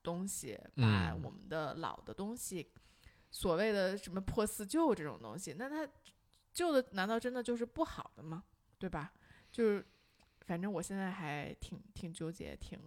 S2: 东西，把
S1: 嗯
S2: 我们的老的东西，所谓的什么破四旧这种东西，那它旧的难道真的就是不好的吗？对吧？就是。反正我现在还挺挺纠结，挺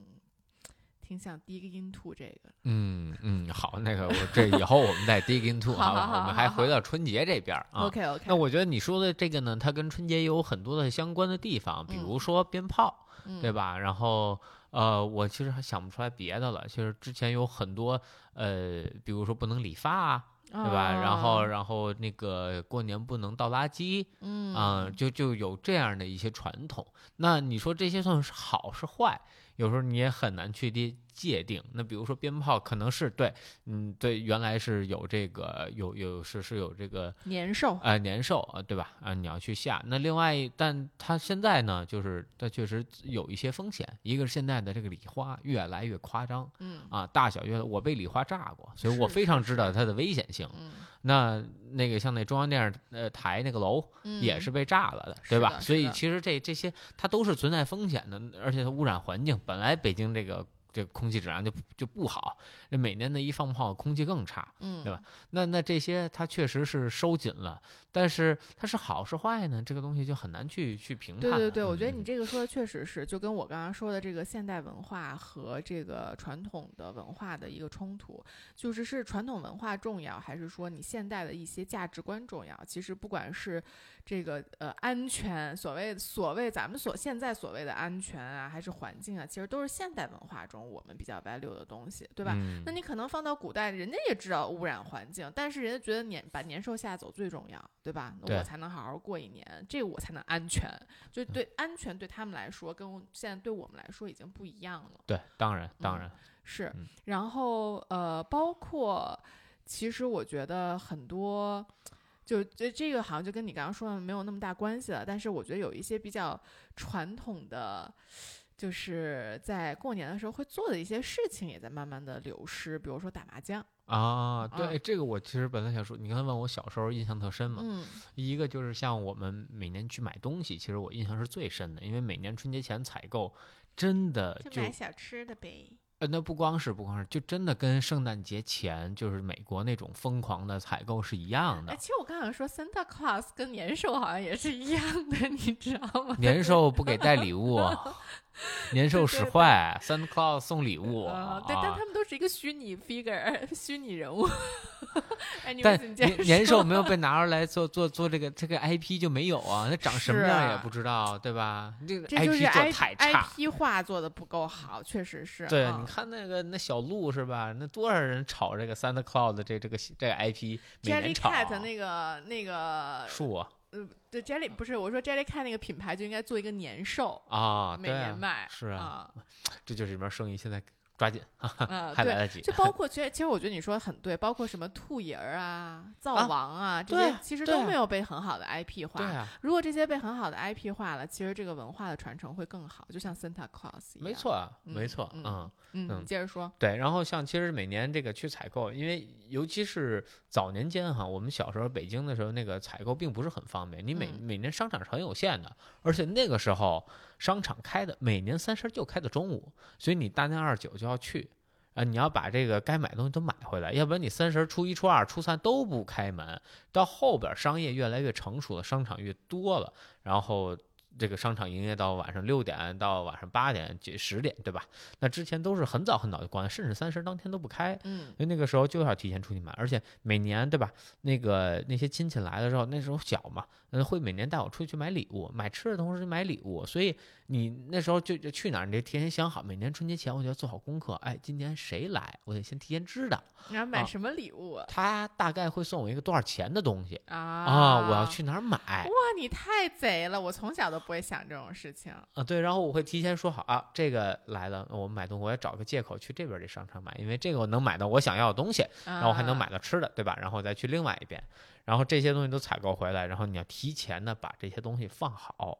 S2: 挺想 dig into 这个。
S1: 嗯嗯，好，那个我这以后我们再 dig into
S2: 好 <laughs> 好
S1: 吧，我们还回到春节这边儿啊。
S2: OK OK，
S1: 那我觉得你说的这个呢，它跟春节有很多的相关的地方，比如说鞭炮，
S2: 嗯
S1: 对？吧？然后呃，我其实还想不出来别的了。其实之前有很多呃，比如说不能理发啊，
S2: 对
S1: 对吧？然后然后那个过年不能倒垃圾
S2: 嗯
S1: 啊、就就有这样的一些传统。那你说这些算是好是坏？有时候你也很难去界界定。那比如说鞭炮，可能是对，嗯，对，原来是有这个有有是是有这个
S2: 年兽，
S1: 呃年兽啊，对吧？啊，你要去下。那另外，但它现在呢，就是它确实有一些风险。一个是现在的这个礼花越来越夸张
S2: 嗯
S1: 啊，大小越来，我被礼花炸过，所以我非常知道它的危险性。
S2: 嗯
S1: 那那个像那中央电视呃台那个楼
S2: 嗯，
S1: 也是被炸了的，
S2: 是
S1: 对吧？所以其实这这些它都是存在风险的，而且它污染环境。本来北京这个这空气质量就就不好，这每年的一放炮，空气更差。
S2: 嗯，
S1: 对吧那那这些它确实是收紧了，但是它是好是坏呢？这个东西就很难去去评判了。
S2: 对对对，我觉得
S1: 嗯
S2: 你这个说的确实是，就跟我刚刚说的这个现代文化和这个传统的文化的一个冲突，就是是传统文化重要，还是说你现代的一些价值观重要？其实不管是这个呃安全，所谓所谓咱们所现在所谓的安全啊，还是环境啊，其实都是现代文化中我们比较 value 的东西，对吧？
S1: 嗯
S2: 那你可能放到古代，人家也知道污染环境，但是人家觉得年把年兽吓走最重要，对吧？那我才能好好过一年，这个我才能安全。就对安全对他们来说，跟现在对我们来说已经不一样了。
S1: 对，当然当
S2: 嗯
S1: 然，
S2: 是
S1: 嗯，
S2: 然后呃，包括其实我觉得很多。就这这个好像就跟你刚刚说的没有那么大关系了，但是我觉得有一些比较传统的，就是在过年的时候会做的一些事情也在慢慢的流失，比如说打麻将，
S1: 啊，对，
S2: 嗯
S1: 这个我其实本来想说，你刚才问我小时候印象特深嘛，
S2: 嗯
S1: 一个就是像我们每年去买东西，其实我印象是最深的，因为每年春节前采购，真的就买
S2: 小吃的呗。
S1: 呃，那不光是不光是，就真的跟圣诞节前就是美国那种疯狂的采购是一样
S2: 哎，
S1: 的。
S2: 其实我刚想说，Santa Claus 跟年兽好像也是一样的，你知道吗？
S1: 年兽不给带礼物，<laughs> <laughs> 年兽使坏，Santa Claus 送礼物。
S2: 对，但他们都是一个虚拟 figure，<laughs> 虚拟人物。哎，你
S1: 但
S2: 们
S1: 年年兽没有被拿出来做做做这个这个 IP 就没有啊，那长什么样也
S2: 啊
S1: 不知道，对吧？这个 IP 做太差。
S2: IP 化做的不够好，确实是。
S1: 对，
S2: 嗯
S1: 你看那个那小鹿是吧？那多少人炒这个 Santa Claus 这这个这个 IP，每年炒
S2: Cat 那个那个
S1: 树啊
S2: 呃，对 Jelly 不是我说 Jelly Cat 那个品牌就应该做一个年兽，
S1: 啊，
S2: 每年卖。
S1: 是啊，
S2: 啊，
S1: 这就是里面生意现在抓紧，
S2: 嗯，对。
S1: 还来得及。
S2: 就包括，其实其实我觉得你说的很对，包括什么兔爷儿啊、灶
S1: 啊
S2: 王啊，这些其实都没有被很好的 IP 化。
S1: 对啊，
S2: 如果这些被很好的 IP 化了，其实这个文化的传承会更好，就像 Santa Claus 一样。
S1: 没，错没错，
S2: 嗯
S1: 嗯。
S2: 你接着说。
S1: 对，然后像其实每年这个去采购，因为尤其是早年间哈，我们小时候北京的时候，那个采购并不是很方便，你每、
S2: 嗯
S1: 每年商场是很有限的，而且那个时候商场开的每年三十就开到中午，所以你大年二十九就要去。啊，你要把这个该买的东西都买回来，要不然你三十、初一、初二、初三都不开门。到后边商业越来越成熟了，商场越多了，然后这个商场营业到晚上六点到晚上八点、几十点，对吧？那之前都是很早很早就关，甚至三十当天都不开。
S2: 嗯
S1: 因为那个时候就要提前出去买，而且每年对吧？那个那些亲戚来的时候，那时候小嘛，嗯，会每年带我出去买礼物，买吃的同时买礼物。所以你那时候就就去哪儿，你得提前想好，每年春节前我就要做好功课。哎，今年谁来，我得先提前知道，啊
S2: 你要买什么礼物啊？
S1: 他大概会送我一个多少钱的东西
S2: 啊
S1: 啊，我要去哪儿买
S2: 哇，你太贼了！我从小都不会想这种事情。
S1: 啊？对，然后我会提前说好啊，这个来了，我们买东西，我要找个借口去这边这商场买，因为这个我能买到我想要的东西。
S2: 然
S1: 然后还能买到吃的，对吧？然后再去另外一边，然后这些东西都采购回来，然后你要提前的把这些东西放好。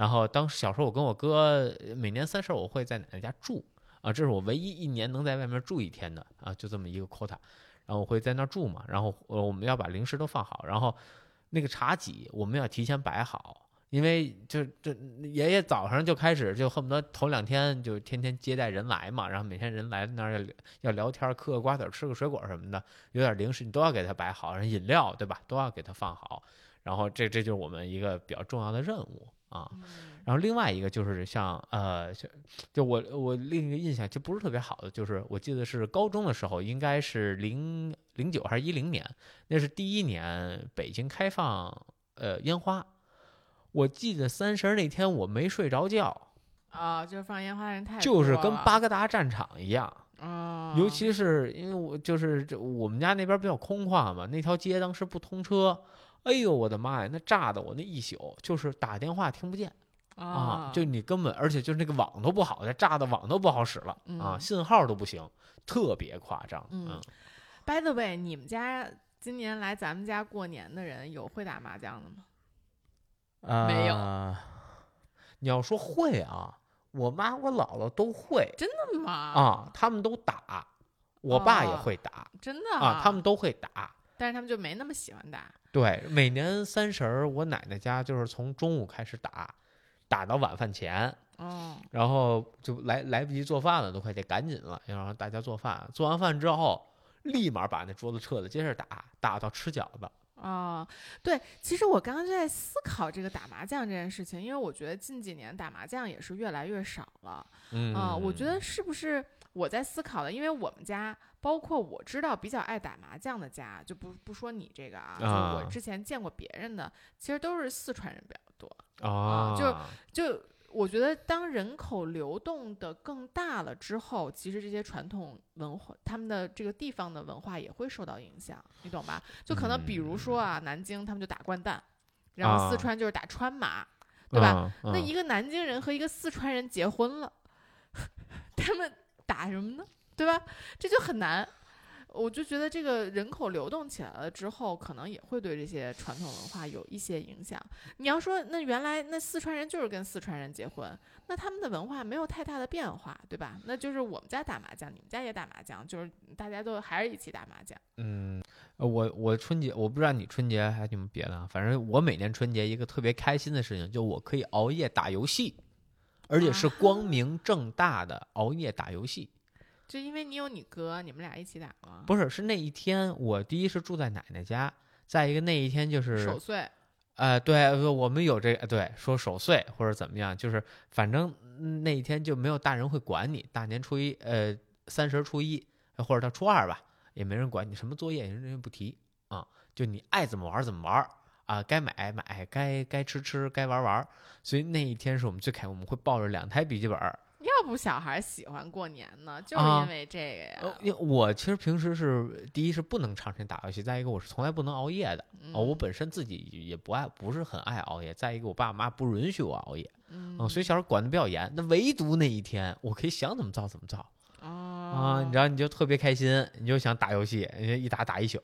S1: 然后当时小时候我跟我哥每年三十我会在奶奶家住啊，这是我唯一一年能在外面住一天的啊，就这么一个 quota。然后我会在那儿住嘛，然后呃我们要把零食都放好，然后那个茶几我们要提前摆好。因为就这爷爷早上就开始就恨不得头两天就天天接待人来嘛，然后每天人来那儿要要聊天，嗑个瓜子儿，吃个水果什么的，有点零食你都要给他摆好，然后饮料对吧，都要给他放好。然后这这就是我们一个比较重要的任务啊。然后另外一个就是像呃，就就我我另一个印象就不是特别好的，就是我记得是高中的时候，应该是零零九还是一零年，那是第一年北京开放呃烟花。我记得三十那天我没睡着觉，
S2: 啊，就是放烟花的人太
S1: 就是跟巴格达战场一样。
S2: 啊，
S1: 尤其是因为我就是这我们家那边比较空旷嘛，那条街当时不通车，哎呦我的妈呀，那炸的我那一宿就是打电话听不见啊，就你根本而且就是那个网都不好，那炸的网都不好使了啊，
S2: 嗯
S1: 信号都不行，特别夸张。
S2: 嗯 By the way，你们家今年来咱们家过年的人有会打麻将的吗？
S1: 嗯，
S2: 没有
S1: 呃你要说会啊，我妈我姥姥都会
S2: 真的吗？
S1: 啊，他们都打，我爸也
S2: 哦
S1: 会打
S2: 真的
S1: 啊，他们都会打。
S2: 但是他们就没那么喜欢打。
S1: 对，每年三十儿，我奶奶家就是从中午开始打，打到晚饭前，
S2: 哦，
S1: 然后就来来不及做饭了，都快得赶紧了，要让大家做饭。做完饭之后，立马把那桌子撤了，接着打，打到吃饺子。
S2: 哦，对，其实我刚刚就在思考这个打麻将这件事情，因为我觉得近几年打麻将也是越来越少了。
S1: 嗯
S2: 啊、我觉得是不是我在思考的？因为我们家，包括我知道比较爱打麻将的家，就不不说你这个啊，就
S1: 啊
S2: 我之前见过别人的，其实都是四川人比较多。
S1: 啊，
S2: 就就我觉得，当人口流动的更大了之后，其实这些传统文化，他们的这个地方的文化也会受到影响，你懂吧？就可能比如说啊，南京他们就打掼蛋，然后四
S1: 啊
S2: 川就是打川麻，对吧？
S1: 嗯？
S2: 那
S1: 嗯
S2: 一个南京人和一个四川人结婚了，<laughs> 他们打什么呢？对吧？这就很难。我就觉得这个人口流动起来了之后，可能也会对这些传统文化有一些影响。你要说那原来那四川人就是跟四川人结婚，那他们的文化没有太大的变化，对吧？那就是我们家打麻将，你们家也打麻将，就是大家都还是一起打麻将。
S1: 嗯，我我春节我不知道你春节还有什么别的，反正我每年春节一个特别开心的事情，就我可以熬夜打游戏，而且是光明正大的熬夜打游戏。
S2: 就因为你有你哥，你们俩一起打吗？
S1: 不是，是那一天我第一是住在奶奶家，再一个那一天就是
S2: 守岁。
S1: 呃，对，呃我们有这个，对，说守岁或者怎么样，就是反正嗯那一天就没有大人会管你。大年初一，呃，三十初一或者到初二吧，也没人管你什么作业，人家不提啊，就你爱怎么玩怎么玩啊，该买买，该该吃吃，该玩玩。所以那一天是我们最开，我们会抱着两台笔记本。
S2: 要不小孩喜欢过年呢，就是
S1: 啊
S2: 因为这个呀。
S1: 呃，因为我其实平时是第一是不能长时间打游戏，再一个我是从来不能熬夜的。
S2: 嗯
S1: 哦，我本身自己也不爱，不是很爱熬夜。再一个，我爸妈不允许我熬夜。
S2: 嗯
S1: 嗯，所以小时候管的比较严。那唯独那一天，我可以想怎么造怎么造啊，
S2: 你
S1: 知道你就特别开心，你就想打游戏，你就一打打一宿。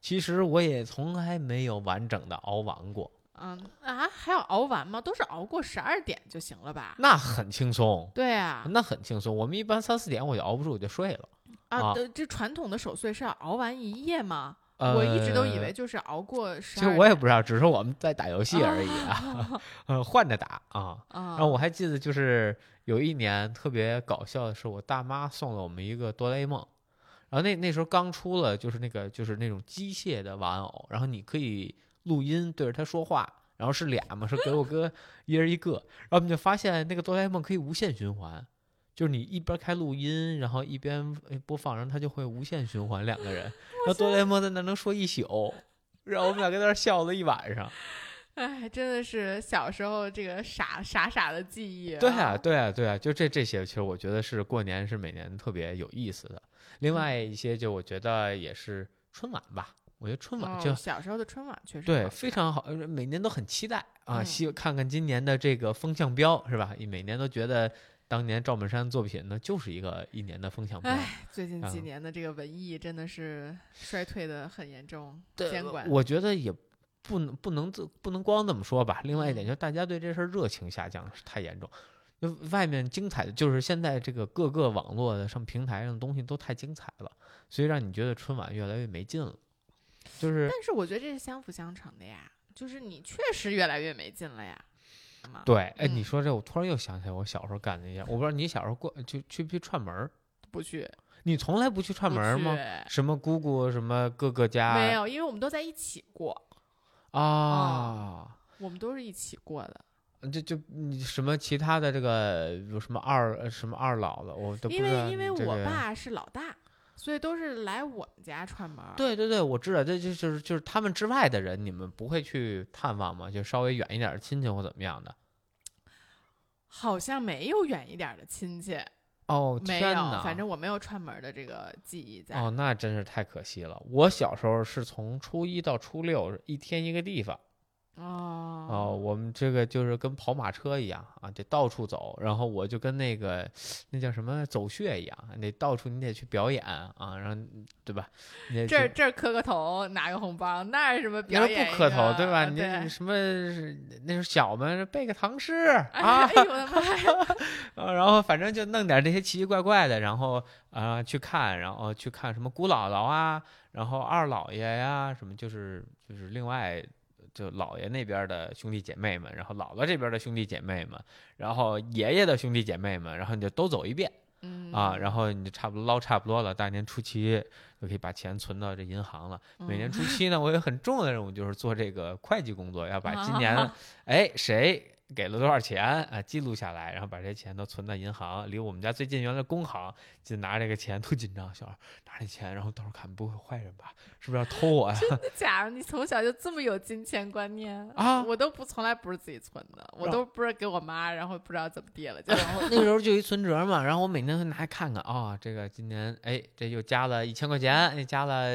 S1: 其实我也从来没有完整的熬完过，
S2: 嗯啊，还要熬完吗？都是熬过十二点就行了吧？
S1: 那很轻松，
S2: 对啊，
S1: 那很轻松。我们一般三四点我就熬不住，我就睡了。
S2: 啊，
S1: 啊
S2: 呃这传统的守岁是要熬完一夜吗？
S1: 呃、
S2: 我一直都以为，就是熬过十。
S1: 其实我也不知道，只是我们在打游戏而已啊 <laughs> <laughs> 呃，换着打啊。
S2: 啊，
S1: 然后我还记得，就是有一年特别搞笑的是，我大妈送了我们一个哆啦 A 梦，然后那那时候刚出了，就是那个就是那种机械的玩偶，然后你可以录音对着它说话，然后是俩嘛，是给我哥 <laughs> 一人一个，然后我们就发现那个哆啦 A 梦可以无限循环。就是你一边开录音，然后一边呃播放，然后它就会无限循环两个人，<laughs> 然后哆啦 A 梦在那能说一宿，然后我们俩在那儿笑了一晚上。<laughs>
S2: 哎，真的是小时候这个傻傻傻的记忆、
S1: 对啊，，对啊，对啊，就这这些，其实我觉得是过年是每年特别有意思的。另外一些，就我觉得也是春晚吧，我觉得春晚就、
S2: 哦、小时候的春晚确实
S1: 对非常好，呃每年都很期待啊，
S2: 嗯
S1: 希看看今年的这个风向标是吧？每年都觉得当年赵本山作品呢就是一个一年的风向标。
S2: 哎，最近几
S1: 啊
S2: 年的这个文艺真的是衰退的很严重，
S1: 对
S2: 监管
S1: 我觉得也不能不能自不能光这么说吧。另外一点，
S2: 嗯
S1: 就是大家对这事儿热情下降是太严重。就外面精彩的，就是现在这个各个网络的上平台上的东西都太精彩了，所以让你觉得春晚越来越没劲了。就是
S2: 但是我觉得这是相辅相成的呀，就是你确实越来越没劲了呀。嘛
S1: 对，哎，你
S2: 嗯
S1: 说这，我突然又想起来我小时候干的一件，我不知道你小时候过去去不去串门儿？
S2: 不去
S1: 你从来不去串门吗？什么姑姑，什么哥哥家？
S2: 没有，因为我们都在一起过，
S1: 啊。
S2: 我们都是一起过的。
S1: 就就你什么其他的这个有什么二呃什么二老的，我都不
S2: 因
S1: 知道
S2: 为因为我爸是老大，所以都是来我们家串门儿。
S1: 对对对，我知道，这就就是就是他们之外的人，你们不会去探望吗？就稍微远一点的亲戚或怎么样的？
S2: 好像没有远一点的亲戚，
S1: 哦，
S2: 没有！反正我没有串门的这个记忆在。
S1: 哦，那真是太可惜了。我小时候是从初一到初六，一天一个地方。
S2: 哦
S1: 哦，我们这个就是跟跑马车一样啊，得到处走。然后我就跟那个那叫什么走穴一样，你得到处你得去表演啊，然后对吧？你
S2: 这这磕个头，拿个红包，那儿什么表演
S1: 不磕头对吧？你你什么那时候小嘛，背个唐诗
S2: 哎 <laughs>
S1: 啊
S2: 哎，呦我的妈呀！
S1: 啊，然后反正就弄点这些奇奇怪怪的，然后啊、去看，然后去看什么姑姥姥啊，然后二姥爷呀，什么就是就是另外就姥爷那边的兄弟姐妹们，然后姥姥这边的兄弟姐妹们，然后爷爷的兄弟姐妹们，然后你就都走一遍
S2: 嗯
S1: 啊，然后你就差不多捞差不多了，大年初七就可以把钱存到这银行了。每年
S2: 嗯
S1: 初七呢，我有很重要的任务就是做这个会计工作，要把今年
S2: 啊 <laughs>
S1: 哎谁给了多少钱啊记录下来，然后把这些钱都存到银行，离我们家最近原来工行，就拿这个钱特紧张，小孩拿这钱，然后到时候看不会有坏人吧？是不是要偷我呀？<laughs>
S2: 真的假的你从小就这么有金钱观念
S1: 啊
S2: 我都不从来不是自己存的，我都不是给我妈，然后不知道怎么地了，就
S1: 然后那个时候就一存折嘛，然后我每年会拿来看看啊、这个今年哎这又加了一千块钱，哎加了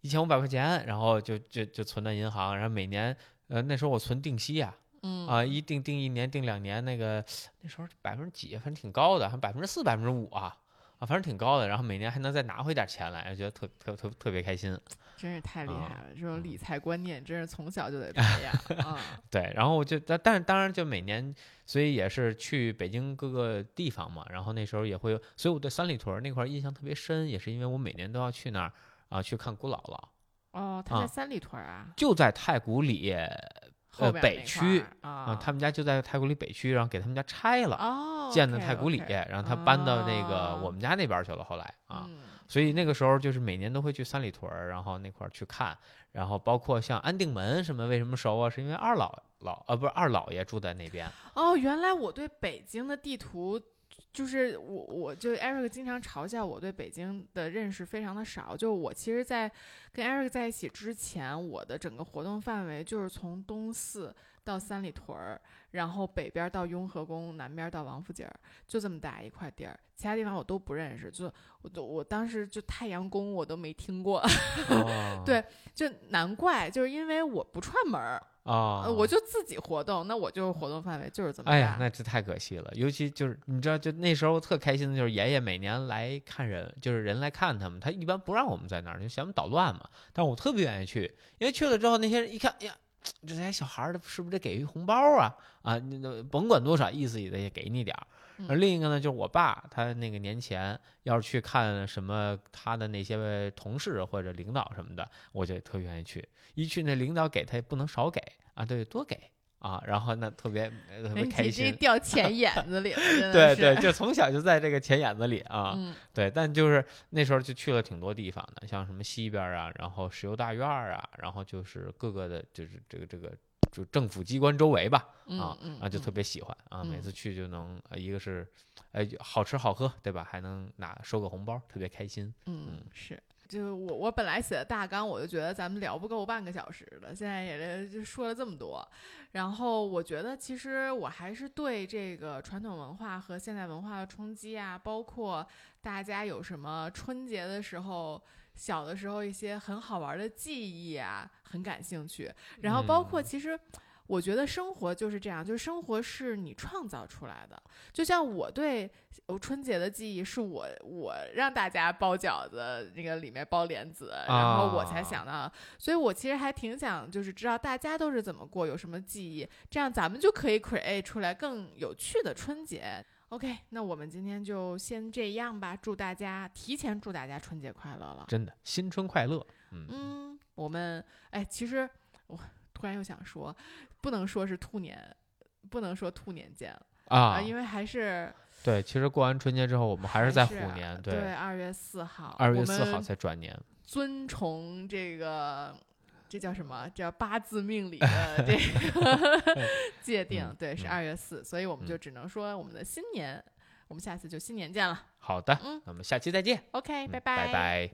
S1: 一千五百块钱，然后就就就存到银行，然后每年呃那时候我存定息呀、
S2: 嗯
S1: 啊，一定定一年定两年，那个那时候百分之几，反正挺高的，还百分之四百分之五啊啊，反正挺高的，然后每年还能再拿回点钱来，觉得特特特特别开心。
S2: 真是太厉
S1: 啊
S2: 害了，这种理财观念真是从小就得 <laughs> 培养啊。<laughs>
S1: 对，然后我就但但是当然就每年，所以也是去北京各个地方嘛，然后那时候也会，所以我对三里屯儿那块儿印象特别深，也是因为我每年都要去那儿啊去看姑姥姥，
S2: 哦，他
S1: 啊。
S2: 在三里屯儿啊，
S1: 就在太古里
S2: 后边那
S1: 北区啊，
S2: 啊，
S1: 他们家就在太古里北区，然后给他们家拆了，
S2: 哦
S1: 建的太古里然后他搬到那个
S2: 哦
S1: 我们家那边去了，后来啊，
S2: 嗯
S1: 所以那个时候就是每年都会去三里屯儿，然后那块儿去看，然后包括像安定门什么，为什么熟啊？是因为二老老呃不是二老爷住在那边，
S2: 哦，原来我对北京的地图。就是我，我就 Eric 经常嘲笑我对北京的认识非常的少。就我其实，在跟 Eric 在一起之前，我的整个活动范围就是从东四到三里屯儿，然后北边到雍和宫，南边到王府井儿，就这么大一块地儿，其他地方我都不认识。就我都我当时就太阳宫我都没听过，<laughs>
S1: 哦
S2: 对就难怪，就是因为我不串门儿，
S1: 啊，
S2: 呃我就自己活动，那我就是活动范围就是这么大。
S1: 哎呀，那这太可惜了。尤其就是你知道，就那时候特开心的就是爷爷每年来看人，就是人来看他们，他一般不让我们在那儿，就嫌我们捣乱嘛。但我特别愿意去，因为去了之后，那些人一看，哎呀，这些小孩儿的是不是得给一红包啊？啊，那那甭管多少，意思也得给你点儿。而
S2: 嗯
S1: 另一个呢，就是我爸，他那个年前要是去看什么他的那些同事或者领导什么的，我就特愿意去。一去那领导给他也不能少给啊，对，多给啊，然后那特别呃特别
S2: 哎
S1: 开心。
S2: 掉 <laughs> 钱眼子里了，
S1: 对对，就从小就在这个钱眼子里啊，
S2: 嗯
S1: 对，但就是那时候就去了挺多地方的，像什么西边儿啊，然后石油大院儿啊，然后就是各个的，就是这个这个就政府机关周围吧，啊啊，就特
S2: 嗯
S1: 别喜欢啊，每
S2: 嗯
S1: 次去就能，呃一个是，哎，好吃好喝，对吧？还能拿收个红包，特别开心。
S2: 嗯是。就我我本来写的大纲，我就觉得咱们聊不够半个小时的，现在也就说了这么多。然后我觉得其实我还是对这个传统文化和现代文化的冲击啊，包括大家有什么春节的时候。小的时候一些很好玩的记忆啊，很感兴趣。然后包括
S1: 嗯
S2: 其实，我觉得生活就是这样，就是生活是你创造出来的。就像我对我春节的记忆，是我我让大家包饺子，那个里面包莲子，然后我才想到。所以我其实还挺想，就是知道大家都是怎么过，有什么记忆，这样咱们就可以 create 出来更有趣的春节。OK，那我们今天就先这样吧。祝大家提前祝大家春节快乐了。
S1: 真的新春快乐。嗯，
S2: 嗯，我们哎，其实我突然又想说，不能说是兔年，不能说兔年见了
S1: 啊，
S2: 因为还是
S1: 对，其实过完春节之后，我们还是在虎
S2: 啊
S1: 年，
S2: 对，二月四号，
S1: 二月四号才转年。
S2: 遵从这个。这叫什么？这叫八字命理的 <laughs> 这个界定，
S1: 嗯
S2: 对，是
S1: 嗯
S2: 二月四，所以我们就
S1: 嗯
S2: 只能说我们的新年，我们下次就新年见了。
S1: 好的，
S2: 嗯
S1: 那我们下期再见。
S2: OK，
S1: 嗯
S2: 拜
S1: 拜拜。